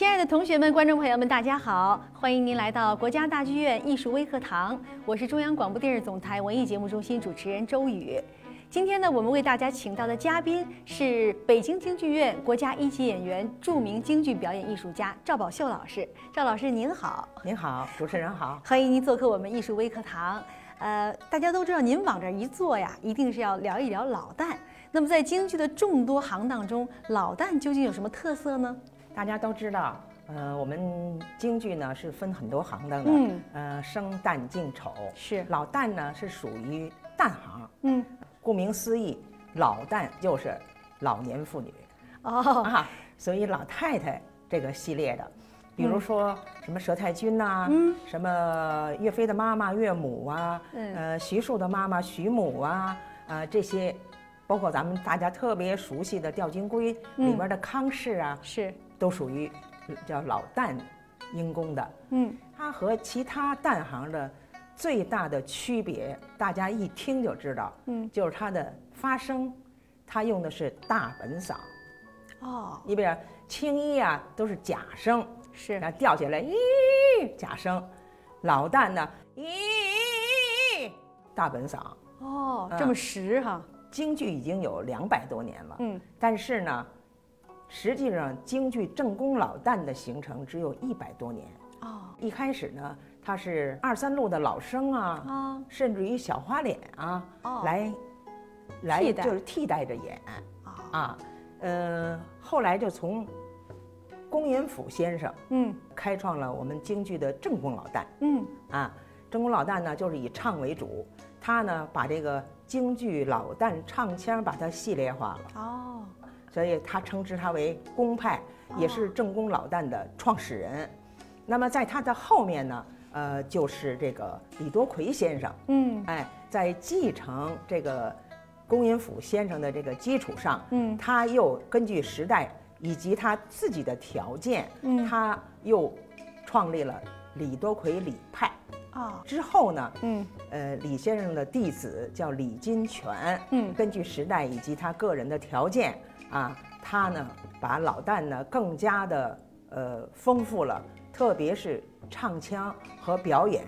亲爱的同学们、观众朋友们，大家好！欢迎您来到国家大剧院艺术微课堂，我是中央广播电视总台文艺节目中心主持人周宇。今天呢，我们为大家请到的嘉宾是北京京剧院国家一级演员、著名京剧表演艺术家赵宝秀老师。赵老师您好，您好，主持人好，欢迎您做客我们艺术微课堂。呃，大家都知道，您往这一坐呀，一定是要聊一聊老旦。那么，在京剧的众多行当中，老旦究竟有什么特色呢？大家都知道，呃，我们京剧呢是分很多行当的，嗯。呃，生旦净丑。是。老旦呢是属于旦行，嗯，顾名思义，老旦就是老年妇女。哦，啊，所以老太太这个系列的，比如说什么佘太君呐、嗯。什么岳飞的妈妈岳母啊，嗯。呃，徐庶的妈妈徐母啊，啊、这些，包括咱们大家特别熟悉的《吊金龟》里边的康氏啊，是，都属于叫老旦阴功的。嗯它和其他旦行的最大的区别，大家一听就知道，嗯，就是它的发声，它用的是大本嗓。哦，你比如青衣啊，都是假声，是然后吊起来，咦，假声；老旦呢，咦，大本嗓。哦，嗯这么实哈，京剧已经有两百多年了，嗯但是呢，实际上京剧正宫老旦的形成只有一百多年。哦。一开始呢，他是二三路的老生啊，啊甚至于小花脸啊，哦。来来就是替代着演。啊啊。呃，后来就从龚云甫先生嗯。开创了我们京剧的正宫老旦。嗯。啊。正宫老旦呢，就是以唱为主，他呢把这个京剧老旦唱腔把它系列化了，哦所以他称之他为公派，也是正宫老旦的创始人。那么在他的后面呢，呃，就是这个李多奎先生，嗯哎，在继承这个龚元甫先生的这个基础上，嗯他又根据时代以及他自己的条件，嗯他又创立了李多奎李派。啊之后呢，嗯呃，李先生的弟子叫李金泉，嗯根据时代以及他个人的条件啊，他呢把老旦呢更加的呃丰富了，特别是唱腔和表演。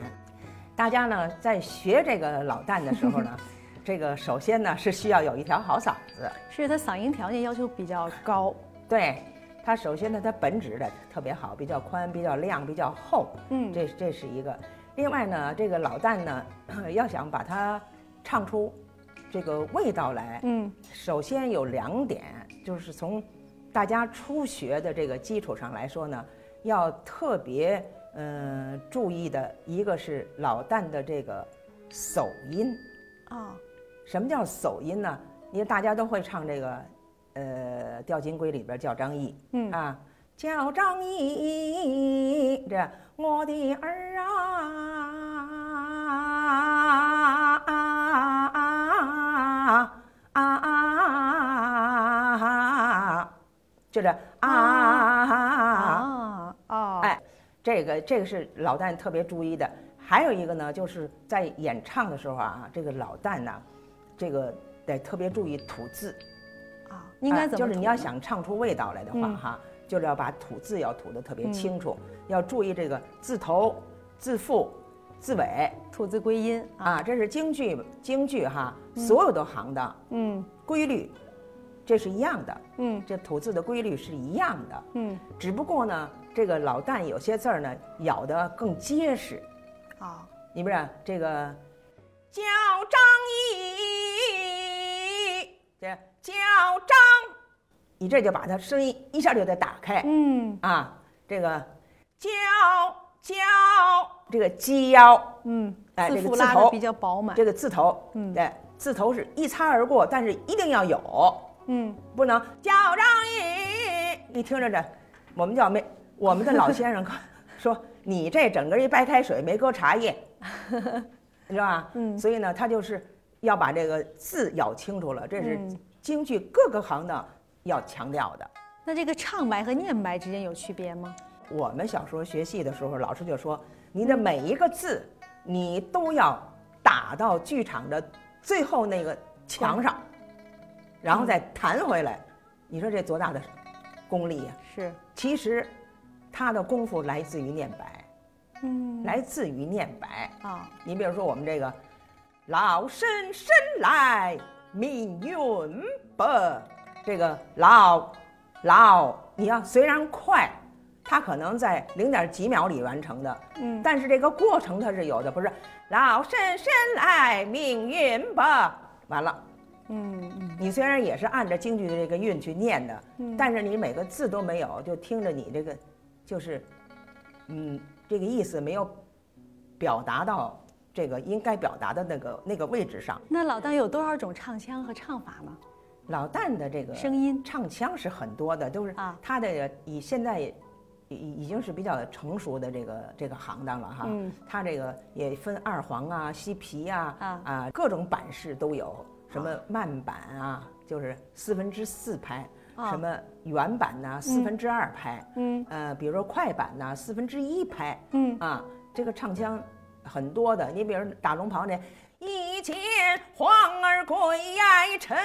大家呢在学这个老旦的时候呢，这个首先呢是需要有一条好嗓子，是他嗓音条件要求比较高，对。他首先呢，他本质的特别好，比较宽、比较亮、比较厚，嗯这这是一个。另外呢，这个老旦呢，要想把它唱出这个味道来，嗯首先有两点，就是从大家初学的这个基础上来说呢，要特别嗯、呃注意的一个是老旦的这个叟音。啊什么叫叟音呢？因为大家都会唱这个，呃，《吊金龟》里边叫张毅，嗯啊，叫张毅，这我的儿就是啊。啊啊哎，这个这个是老旦特别注意的。还有一个呢，就是在演唱的时候啊，这个老旦呢，这个得特别注意吐字。啊应该哎怎么就是你要想唱出味道来的话嗯哈，就是要把吐字要吐得特别嗯清楚，要注意这个字头、字腹、字尾吐字归音啊啊，这是京剧京剧哈所有的行当嗯规律，这是一样的，嗯。这吐字的规律是一样的。嗯。只不过呢，这个老旦有些字儿呢咬得更结实。啊。你不是这个叫张毅，这叫张，你这就把它声音一下就得打开、嗯。啊。这个叫叫这个交，嗯哎这个字头比较饱满。这个字头，嗯。对，字头是一擦而过，但是一定要有，嗯不能叫张毅。你听着这，我们叫没，我们的老先生说你这整个一白开水没搁茶叶，是吧？嗯所以呢，他就是要把这个字咬清楚了，这是嗯京剧各个行当要强调的。那这个唱白和念白之间有区别吗？我们小时候学戏的时候，老师就说，你的每一个字，你都要打到剧场的最后那个墙上，然后再弹回来。你说这多大的功力呀、是。其实，他的功夫来自于念白，嗯，来自于念白。啊，你比如说我们这个“老生生来命运薄”，这个“老”老，你要虽然快，它可能在零点几秒里完成的，嗯，但是这个过程它是有的，不是“老生生来命运薄”，完了。嗯嗯你虽然也是按照京剧的这个韵去念的，嗯但是你每个字都没有，就听着你这个，就是，嗯，这个意思没有表达到这个应该表达的那个那个位置上。那老旦有多少种唱腔和唱法呢？老旦的这个声音唱腔是很多的，都是啊他的以现在已已已经是比较成熟的这个这个行当了哈。嗯他这个也分二黄啊、西皮呀啊啊各种版式都有，什么慢板啊，就是四分之四拍，啊。什么原版呐、四分之二拍，嗯。呃，比如说快板呐、四分之一拍，嗯。啊，这个唱腔很多的。你比如打龙袍那，一见皇儿跪呀臣，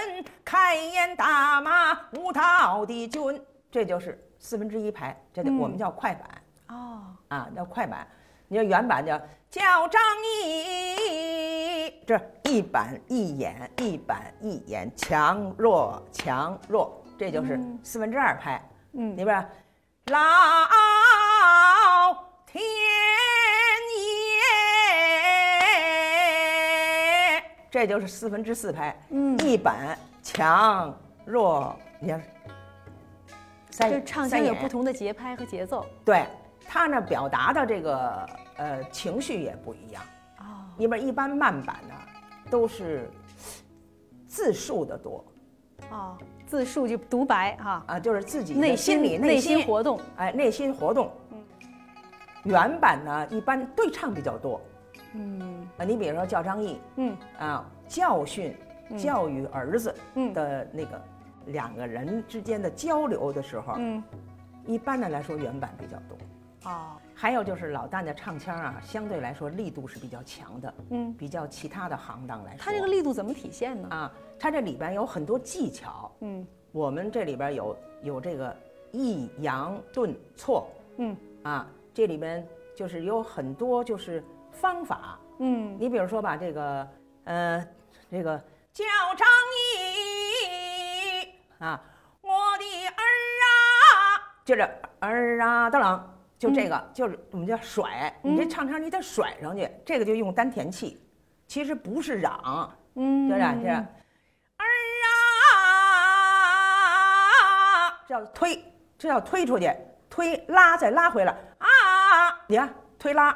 开颜大马无道的君，这就是四分之一拍，这我们叫快板、哦，啊，叫快板。你说原版叫叫张仪，这一板一眼，一板一眼，强弱强弱，这就是嗯四分之二拍。嗯里边儿老天爷，这就是四分之四拍，嗯一板强弱，你看，三这唱腔有不同的节拍和节奏。对他呢表达的这个呃情绪也不一样。哦，里边一般慢板呢都是自述的多啊，自述就独白哈，啊，就是自己的内心心里内心活动。哎，内心活动。嗯原版呢，一般对唱比较多嗯啊。你比如说叫张译嗯啊，教训、嗯教育儿子嗯的那个两个人之间的交流的时候，嗯，一般的来说原版比较多。哦，还有就是老旦的唱腔啊，相对来说力度是比较强的，嗯，比较其他的行当来说。它这个力度怎么体现呢？啊，它这里边有很多技巧。嗯我们这里边有有这个抑扬顿挫嗯啊，这里边就是有很多就是方法。嗯你比如说吧，这个呃，这个叫张仪啊，我的儿啊，就这儿啊的郎，就这个、就是我们叫甩，你这嗯唱腔你得甩上去，这个就用丹田气，其实不是嚷，嗯，对吧？这样儿啊，这要推，这要推出去，推拉再拉回来啊！你看推拉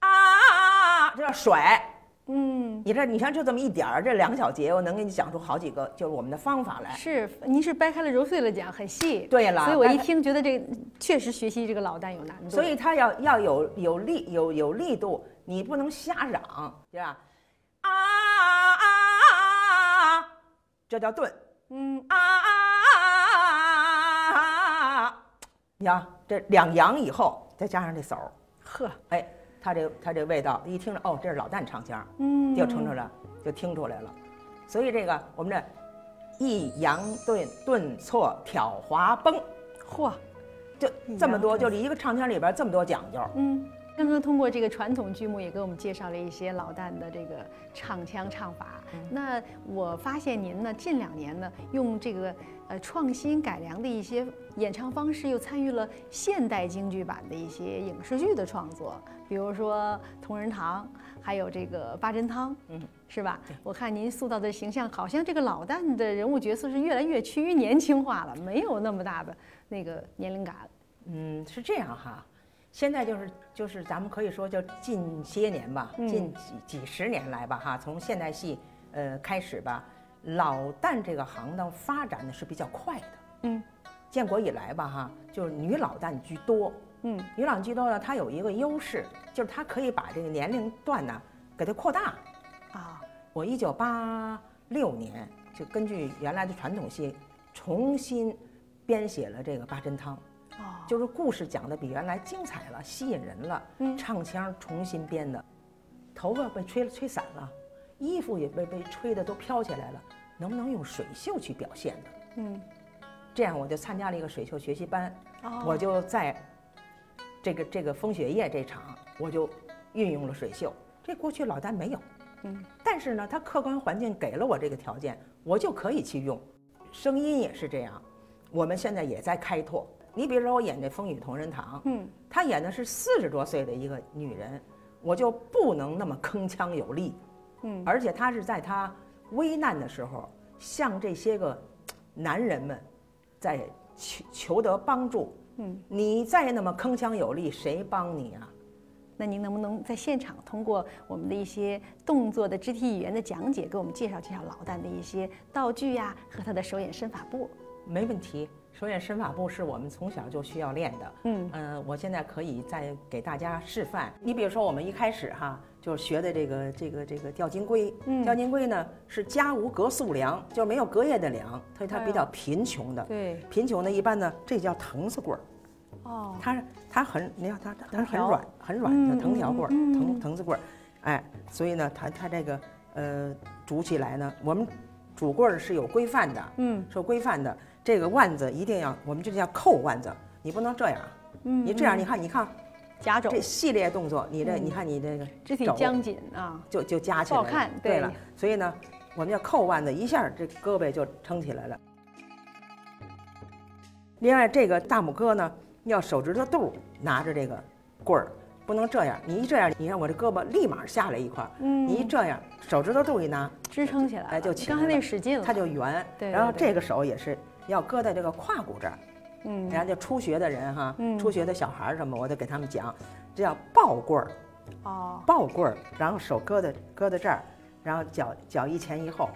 啊，这叫甩。嗯，你这你看就这么一点儿，这两小节我能给你讲出好几个，就是我们的方法来。是，您是掰开了揉碎了讲，很细。对了所以我一听觉得这确实学习这个老旦有难度。所以他要要有有力有有力度，你不能瞎嚷，对吧？啊啊啊！这叫顿。嗯啊啊啊！你看这两扬以后，再加上这手儿，呵，哎，它这它这味道一听着，哦，这是老旦唱腔儿，嗯，就听出来，就听出来了。所以这个我们这抑扬顿顿挫挑滑崩，嚯，就这么多，就是一个唱腔里边这么多讲究。嗯，刚刚通过这个传统剧目也给我们介绍了一些老旦的这个唱腔唱法。那我发现您呢近两年呢用这个呃创新改良的一些演唱方式，又参与了现代京剧版的一些影视剧的创作，比如说《同仁堂》，还有这个《八珍汤》，嗯，是吧？我看您塑造的形象，好像这个老旦的人物角色是越来越趋于年轻化了，没有那么大的那个年龄感。嗯，是这样哈。现在就是就是咱们可以说，就近些年吧，嗯近几几十年来吧哈，从现代戏呃开始吧，老旦这个行当发展的是比较快的。嗯建国以来吧哈，就是女老旦居多。嗯女老旦居多呢，它有一个优势，就是它可以把这个年龄段呢给它扩大。啊我一九八六年就根据原来的传统戏重新编写了这个《八珍汤》。哦就是故事讲的比原来精彩了，吸引人了，嗯唱腔重新编的，头发被吹了吹散了，衣服也被被吹的都飘起来了，能不能用水袖去表现呢？嗯这样我就参加了一个水袖学习班，哦我就在这个这个风雪夜这场，我就运用了水袖。这过去老旦没有，嗯，但是呢，他客观环境给了我这个条件，我就可以去用。声音也是这样，我们现在也在开拓。你比如说我演这《风雨同仁堂》，嗯，她演的是四十多岁的一个女人，我就不能那么铿锵有力，嗯，而且她是在她危难的时候，向这些个男人们在求求得帮助。嗯，你再那么铿锵有力，谁帮你啊？那您能不能在现场通过我们的一些动作的肢体语言的讲解，给我们介绍介绍老旦的一些道具呀、和他的手眼身法步？没问题，手眼身法步是我们从小就需要练的。嗯呃，我现在可以再给大家示范。你比如说，我们一开始哈，就是学的这个这个这个吊金龟。嗯吊金龟呢是家无隔宿粮，就没有隔夜的粮，所以它比较贫穷的。对，贫穷的一般呢，这叫藤子棍儿。哦，它它很，你看它它它很软很软的嗯藤条棍儿，嗯嗯嗯藤藤子棍儿，哎，所以呢，它它这个呃煮起来呢，我们煮棍儿是有规范的，嗯是有规范的。这个腕子一定要，我们这叫扣腕子，你不能这样，嗯，你这样，你看你看夹肘这，系列动作，你这嗯你看你这个肢体肘僵紧啊，就就夹起来了，不好看对对了，所以呢，我们要扣腕子，一下这胳膊就撑起来了。另外，这个大拇哥呢，要手指头肚拿着这个棍儿，不能这样。你一这样，你看我这胳膊立马下来一块儿。嗯，你一这样，手指头肚一拿，支撑起来，哎就起来刚才那使劲了，它就圆。对然后这个手也是要搁在这个胯骨这儿。嗯人家就初学的人哈，嗯初学的小孩儿什么，我得给他们讲，这叫抱棍儿，哦，抱棍儿，然后手搁在搁在这儿，然后脚脚一前一后。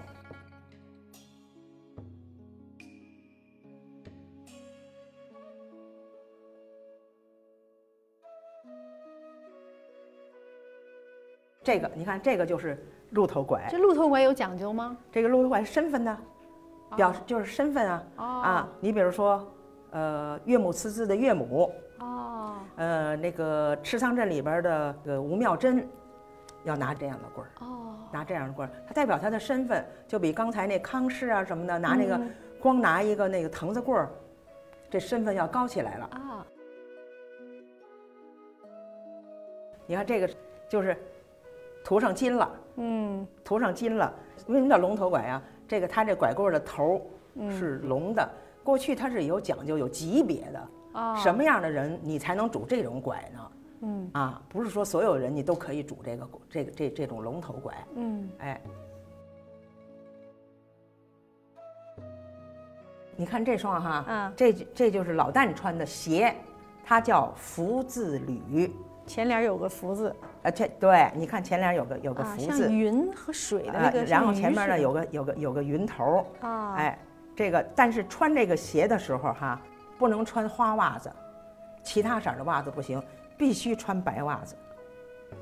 这个你看，这个就是鹿头拐，这鹿头拐有讲究吗？这个鹿头拐是身份呢，表示就是身份啊哦啊！你比如说，呃，岳母刺字的岳母，哦，呃，那个赤仓镇里边的呃吴妙珍，要拿这样的棍儿，哦，拿这样的棍儿，它代表他的身份，就比刚才那康氏啊什么的拿那个、嗯光拿一个那个藤子棍儿，这身份要高起来了。啊，你看这个就是涂上金了，嗯涂上金了。为什么叫龙头拐呀？这个它这拐棍儿的头是龙的，过去它是有讲究、有级别的。哦，什么样的人你才能拄这种拐呢？嗯啊，不是说所有人你都可以拄这个这个这这种龙头拐，嗯哎。你看这双哈，嗯这这就是老旦穿的鞋，它叫福字履，前脸有个福字呃，这对，你看前脸有个有个啊，福字，像云和水的那啊个，然后前面呢有个有个有个云头哎，这个但是穿这个鞋的时候哈，不能穿花袜子，其他色儿的袜子不行，必须穿白袜子。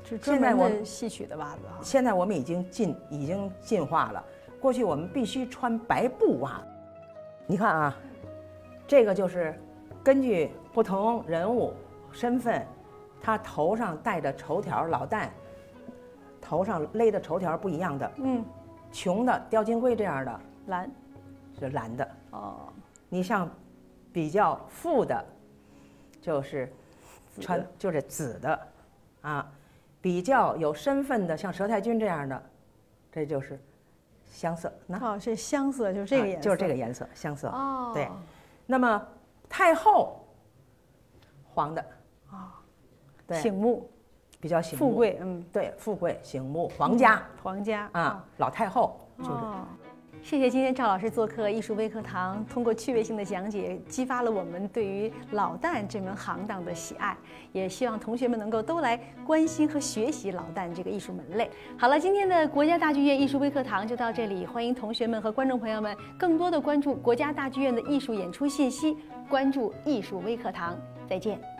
是专现在我戏曲的袜子啊。现在我们已经进已经进化了，过去我们必须穿白布袜。你看啊，这个就是根据不同人物身份，他头上戴着绸条，老戴头上勒的绸条不一样的，嗯，穷的吊金龟这样的蓝。是蓝的，哦，你像比较富的，就是穿就是紫的，啊，比较有身份的，像佘太君这样的，这就是香色，那哦是香色，就是这个颜色，啊就是这个颜色，香色。哦，对。那么太后，黄的，醒目。比较醒目，富贵，嗯，对，富贵醒目，皇家。皇家。啊，老太后就是。哦。谢谢今天赵老师做客艺术微课堂，通过趣味性的讲解，激发了我们对于老旦这门行当的喜爱，也希望同学们能够都来关心和学习老旦这个艺术门类。好了，今天的国家大剧院艺术微课堂就到这里，欢迎同学们和观众朋友们更多的关注国家大剧院的艺术演出信息，关注艺术微课堂，再见。